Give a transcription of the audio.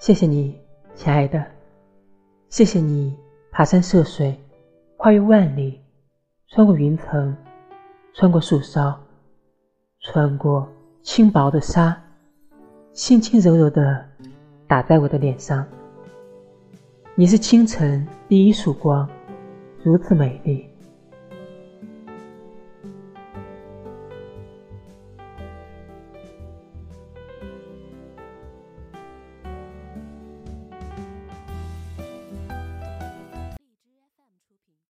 谢谢你，亲爱的，谢谢你，爬山涉水，跨越万里，穿过云层，穿过树梢，穿过轻薄的纱，轻轻柔柔的打在我的脸上。你是清晨第一束光，如此美丽。